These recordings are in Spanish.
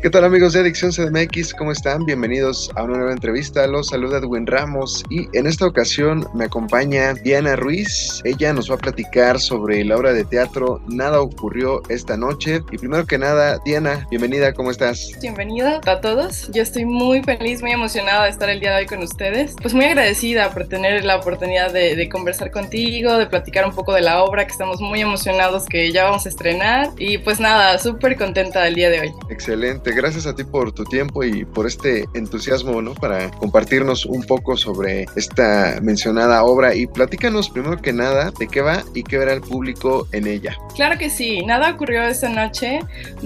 ¿Qué tal amigos de Adicción CDMX? ¿Cómo están? Bienvenidos a una nueva entrevista. Los saluda Edwin Ramos y en esta ocasión me acompaña Diana Ruiz. Ella nos va a platicar sobre la obra de teatro Nada ocurrió esta noche. Y primero que nada, Diana, bienvenida, ¿cómo estás? Bienvenida a todos. Yo estoy muy feliz, muy emocionada de estar el día de hoy con ustedes. Pues muy agradecida por tener la oportunidad de, de conversar contigo, de platicar un poco de la obra, que estamos muy emocionados que ya vamos a estrenar. Y pues nada, súper contenta del día de hoy. Excelente gracias a ti por tu tiempo y por este entusiasmo, ¿no? Para compartirnos un poco sobre esta mencionada obra y platícanos primero que nada de qué va y qué verá el público en ella. Claro que sí, nada ocurrió esta noche.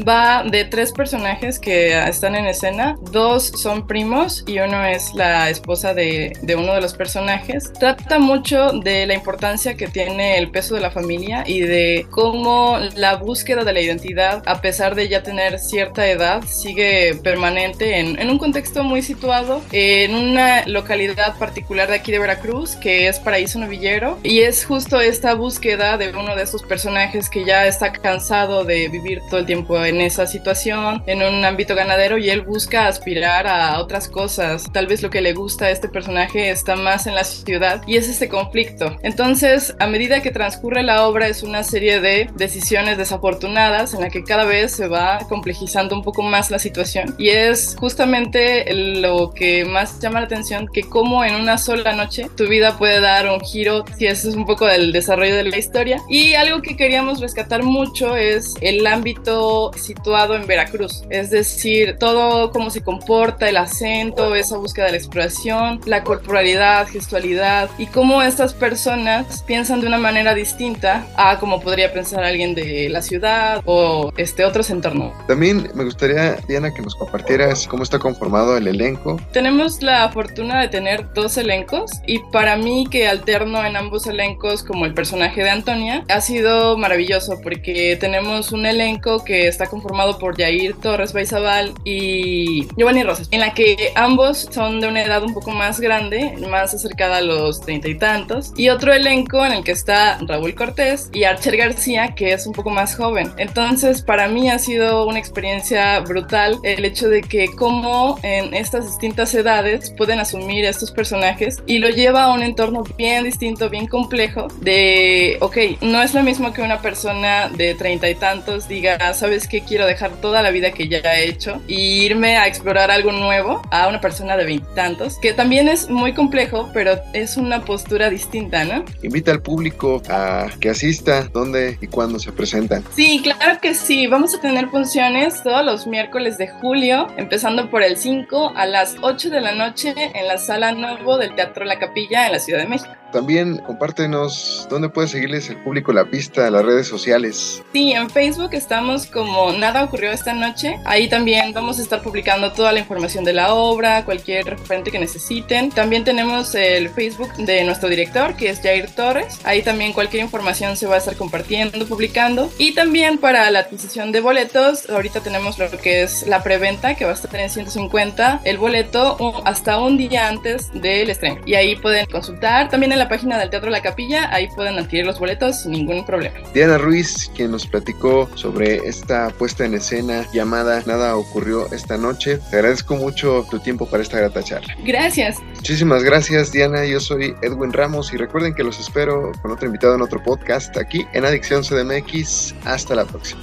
Va de tres personajes que están en escena, dos son primos y uno es la esposa de, de uno de los personajes. Trata mucho de la importancia que tiene el peso de la familia y de cómo la búsqueda de la identidad, a pesar de ya tener cierta edad, sigue permanente en, en, un contexto muy situado en una localidad particular de aquí de Veracruz, que es Paraíso Novillero, y es justo esta búsqueda de uno de esos personajes que ya está cansado de vivir todo el tiempo en esa situación, en un ámbito ganadero, y él busca aspirar a otras cosas. Tal vez lo que le gusta a este personaje está más en la ciudad, y es este conflicto. Entonces, a medida que transcurre la obra, es una serie de decisiones desafortunadas en la que cada vez se va complejizando un poco más la situación. Y es justamente lo que más llama la atención, que como en una sola noche tu vida puede dar un giro, si eso es un poco del desarrollo de la historia. Y algo que queríamos rescatar mucho es el ámbito situado en Veracruz, es decir, todo cómo se comporta, el acento, esa búsqueda de la exploración, la corporalidad, gestualidad y cómo estas personas piensan de una manera distinta a como podría pensar alguien de la ciudad o este otros entornos. También me gustaría Diana, que nos compartieras cómo está conformado el elenco. Tenemos la fortuna de tener dos elencos y para mí que alterno en ambos elencos como el personaje de Antonia ha sido maravilloso porque tenemos un elenco que está conformado por Jair Torres Baizabal y Giovanni Rosas, en la que ambos son de una edad un poco más grande, más acercada a los treinta y tantos, y otro elenco en el que está Raúl Cortés y Archer García, que es un poco más joven. Entonces, para mí ha sido una experiencia brutal el hecho de que cómo en estas distintas edades pueden asumir estos personajes y lo lleva a un entorno bien distinto, bien complejo de, ok, no es lo mismo que una persona de treinta y tantos diga, sabes que quiero dejar toda la vida que ya he hecho y irme a explorar algo nuevo a una persona de veintitantos, que también es muy complejo, pero es una postura distinta, ¿no? Invita al público a que asista, dónde y cuándo se presentan. Sí, claro que sí, vamos a tener funciones todos los miércoles de julio, empezando por el 5 a las 8 de la noche en la Sala Nuevo del Teatro La Capilla en la Ciudad de México. También compártenos dónde puede seguirles el público la pista, las redes sociales. Sí, en Facebook estamos como Nada ocurrió esta noche. Ahí también vamos a estar publicando toda la información de la obra, cualquier referente que necesiten. También tenemos el Facebook de nuestro director, que es Jair Torres. Ahí también cualquier información se va a estar compartiendo, publicando. Y también para la adquisición de boletos, ahorita tenemos lo que es la preventa, que va a estar en 150 el boleto hasta un día antes del estreno. Y ahí pueden consultar. También en la página del Teatro La Capilla, ahí pueden adquirir los boletos sin ningún problema. Diana Ruiz, quien nos platicó sobre esta puesta en escena llamada Nada ocurrió esta noche. Te agradezco mucho tu tiempo para esta grata charla. Gracias. Muchísimas gracias, Diana. Yo soy Edwin Ramos y recuerden que los espero con otro invitado en otro podcast aquí en Adicción CDMX. Hasta la próxima.